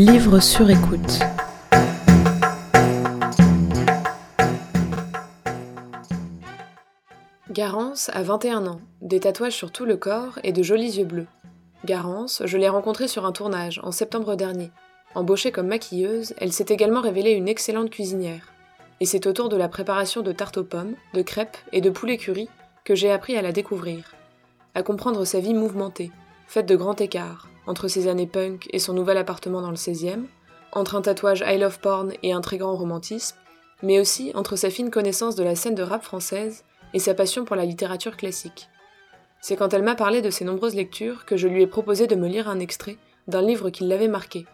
Livre sur écoute. Garance a 21 ans, des tatouages sur tout le corps et de jolis yeux bleus. Garance, je l'ai rencontrée sur un tournage en septembre dernier. Embauchée comme maquilleuse, elle s'est également révélée une excellente cuisinière. Et c'est autour de la préparation de tartes aux pommes, de crêpes et de poulet curry que j'ai appris à la découvrir, à comprendre sa vie mouvementée, faite de grands écarts, entre ses années punk et son nouvel appartement dans le 16e, entre un tatouage I love porn et un très grand romantisme, mais aussi entre sa fine connaissance de la scène de rap française et sa passion pour la littérature classique. C'est quand elle m'a parlé de ses nombreuses lectures que je lui ai proposé de me lire un extrait d'un livre qui l'avait marqué.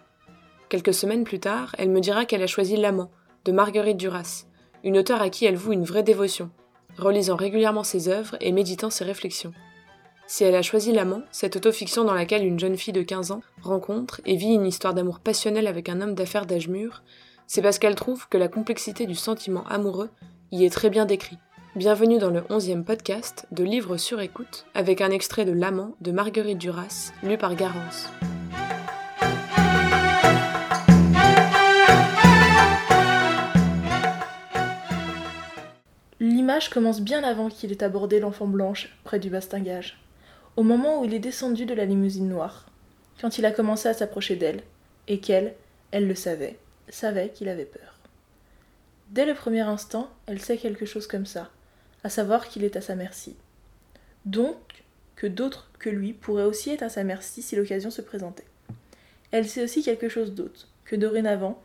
Quelques semaines plus tard, elle me dira qu'elle a choisi L'amant, de Marguerite Duras, une auteure à qui elle voue une vraie dévotion, relisant régulièrement ses œuvres et méditant ses réflexions. Si elle a choisi L'amant, cette autofiction dans laquelle une jeune fille de 15 ans rencontre et vit une histoire d'amour passionnel avec un homme d'affaires d'âge mûr, c'est parce qu'elle trouve que la complexité du sentiment amoureux y est très bien décrit. Bienvenue dans le 11e podcast de Livres sur écoute avec un extrait de L'amant de Marguerite Duras, lu par Garance. L'image commence bien avant qu'il ait abordé l'enfant blanche près du bastingage, au moment où il est descendu de la limousine noire, quand il a commencé à s'approcher d'elle, et qu'elle, elle le savait, savait qu'il avait peur. Dès le premier instant, elle sait quelque chose comme ça, à savoir qu'il est à sa merci. Donc, que d'autres que lui pourraient aussi être à sa merci si l'occasion se présentait. Elle sait aussi quelque chose d'autre, que dorénavant,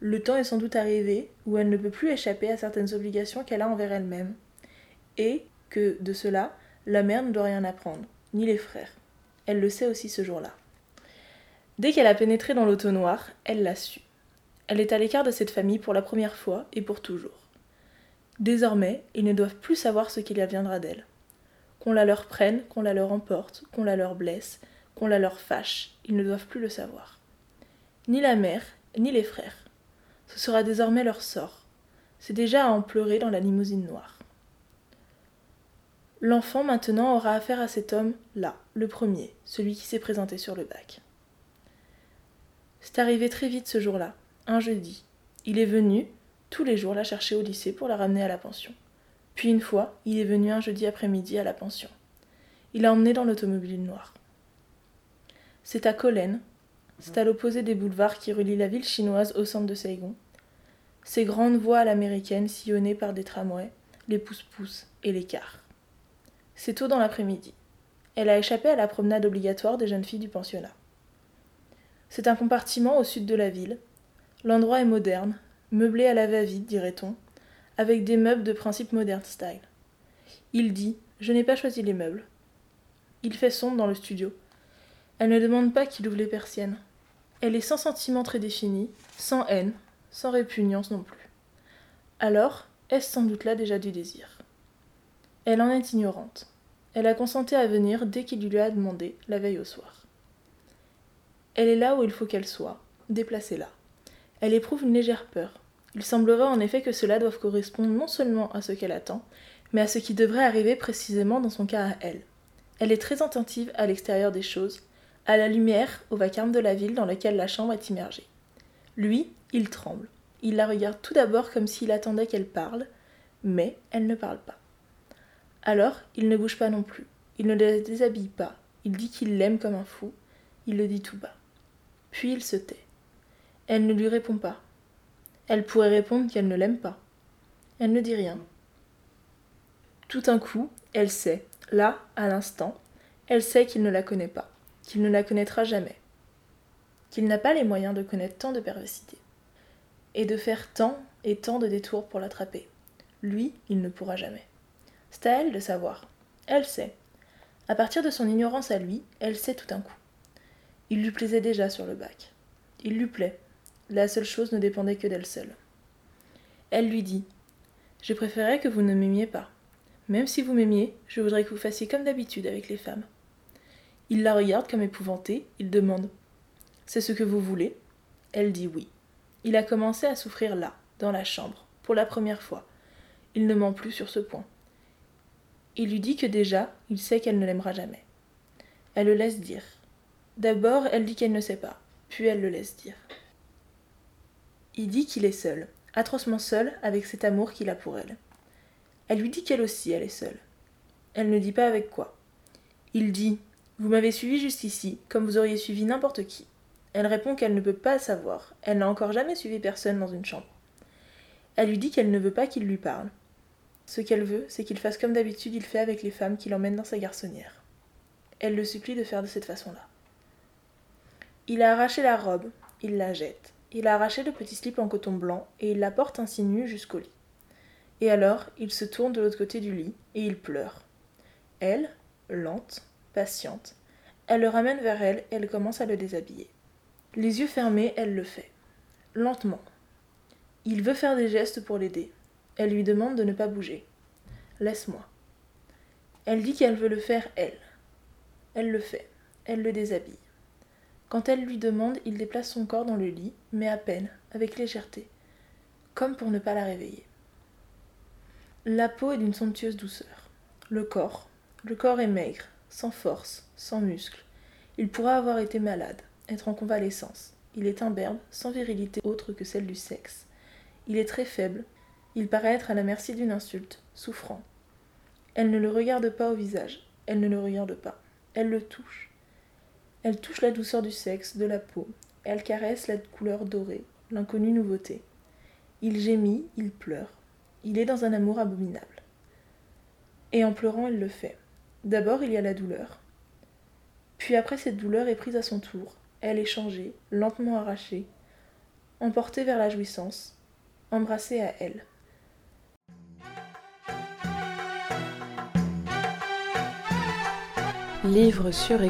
le temps est sans doute arrivé où elle ne peut plus échapper à certaines obligations qu'elle a envers elle-même, et que, de cela, la mère ne doit rien apprendre, ni les frères. Elle le sait aussi ce jour-là. Dès qu'elle a pénétré dans l'auto noir, elle l'a su. Elle est à l'écart de cette famille pour la première fois et pour toujours. Désormais, ils ne doivent plus savoir ce qu'il adviendra d'elle. Qu'on la leur prenne, qu'on la leur emporte, qu'on la leur blesse, qu'on la leur fâche, ils ne doivent plus le savoir. Ni la mère, ni les frères. Ce sera désormais leur sort. C'est déjà à en pleurer dans la limousine noire. L'enfant maintenant aura affaire à cet homme là, le premier, celui qui s'est présenté sur le bac. C'est arrivé très vite ce jour-là, un jeudi. Il est venu, tous les jours, la chercher au lycée pour la ramener à la pension. Puis une fois, il est venu un jeudi après-midi à la pension. Il l'a emmené dans l'automobile noire. C'est à Colène, c'est à l'opposé des boulevards qui relient la ville chinoise au centre de Saigon. Ces grandes voies à l'américaine sillonnées par des tramways, les pousse-pousse et les cars. C'est tôt dans l'après-midi. Elle a échappé à la promenade obligatoire des jeunes filles du pensionnat. C'est un compartiment au sud de la ville. L'endroit est moderne, meublé à la va-vite, dirait-on, avec des meubles de principe modern style. Il dit Je n'ai pas choisi les meubles. Il fait sombre dans le studio. Elle ne demande pas qu'il ouvre les persiennes. Elle est sans sentiment très défini, sans haine, sans répugnance non plus. Alors, est-ce sans doute là déjà du désir? Elle en est ignorante. Elle a consenti à venir dès qu'il lui a demandé, la veille au soir. Elle est là où il faut qu'elle soit, déplacée là. Elle éprouve une légère peur. Il semblerait en effet que cela doive correspondre non seulement à ce qu'elle attend, mais à ce qui devrait arriver précisément dans son cas à elle. Elle est très attentive à l'extérieur des choses, à la lumière, au vacarme de la ville dans laquelle la chambre est immergée. Lui, il tremble. Il la regarde tout d'abord comme s'il attendait qu'elle parle, mais elle ne parle pas. Alors, il ne bouge pas non plus. Il ne la déshabille pas. Il dit qu'il l'aime comme un fou. Il le dit tout bas. Puis il se tait. Elle ne lui répond pas. Elle pourrait répondre qu'elle ne l'aime pas. Elle ne dit rien. Tout un coup, elle sait, là, à l'instant, elle sait qu'il ne la connaît pas qu'il ne la connaîtra jamais, qu'il n'a pas les moyens de connaître tant de perversité, et de faire tant et tant de détours pour l'attraper. Lui, il ne pourra jamais. C'est à elle de savoir. Elle sait. À partir de son ignorance à lui, elle sait tout un coup. Il lui plaisait déjà sur le bac. Il lui plaît. La seule chose ne dépendait que d'elle seule. Elle lui dit Je préférerais que vous ne m'aimiez pas. Même si vous m'aimiez, je voudrais que vous fassiez comme d'habitude avec les femmes. Il la regarde comme épouvantée, il demande C'est ce que vous voulez? Elle dit oui. Il a commencé à souffrir là, dans la chambre, pour la première fois. Il ne ment plus sur ce point. Il lui dit que déjà, il sait qu'elle ne l'aimera jamais. Elle le laisse dire. D'abord, elle dit qu'elle ne sait pas, puis elle le laisse dire. Il dit qu'il est seul, atrocement seul avec cet amour qu'il a pour elle. Elle lui dit qu'elle aussi, elle est seule. Elle ne dit pas avec quoi. Il dit Vous m'avez suivi jusqu'ici, comme vous auriez suivi n'importe qui. Elle répond qu'elle ne peut pas savoir, elle n'a encore jamais suivi personne dans une chambre. Elle lui dit qu'elle ne veut pas qu'il lui parle. Ce qu'elle veut, c'est qu'il fasse comme d'habitude il fait avec les femmes qu'il emmène dans sa garçonnière. Elle le supplie de faire de cette façon-là. Il a arraché la robe, il la jette. Il a arraché le petit slip en coton blanc et il la porte ainsi nue jusqu'au lit. Et alors, il se tourne de l'autre côté du lit et il pleure. Elle, lente, patiente, elle le ramène vers elle et elle commence à le déshabiller. Les yeux fermés, elle le fait. Lentement. Il veut faire des gestes pour l'aider. Elle lui demande de ne pas bouger. Laisse-moi. Elle dit qu'elle veut le faire elle. Elle le fait. Elle le déshabille. Quand elle lui demande, il déplace son corps dans le lit, mais à peine, avec légèreté, comme pour ne pas la réveiller. La peau est d'une somptueuse douceur. Le corps. Le corps est maigre, sans force, sans muscles. Il pourra avoir été malade, être en convalescence. Il est imberbe, sans virilité autre que celle du sexe. Il est très faible. Il paraît être à la merci d'une insulte, souffrant. Elle ne le regarde pas au visage. Elle ne le regarde pas. Elle le touche. Elle touche la douceur du sexe, de la peau. Elle caresse la couleur dorée, l'inconnue nouveauté. Il gémit, il pleure. Il est dans un amour abominable. Et en pleurant, elle le fait. D'abord, il y a la douleur. Puis après cette douleur est prise à son tour, elle est changée, lentement arrachée, emportée vers la jouissance, embrassée à elle. Livre sur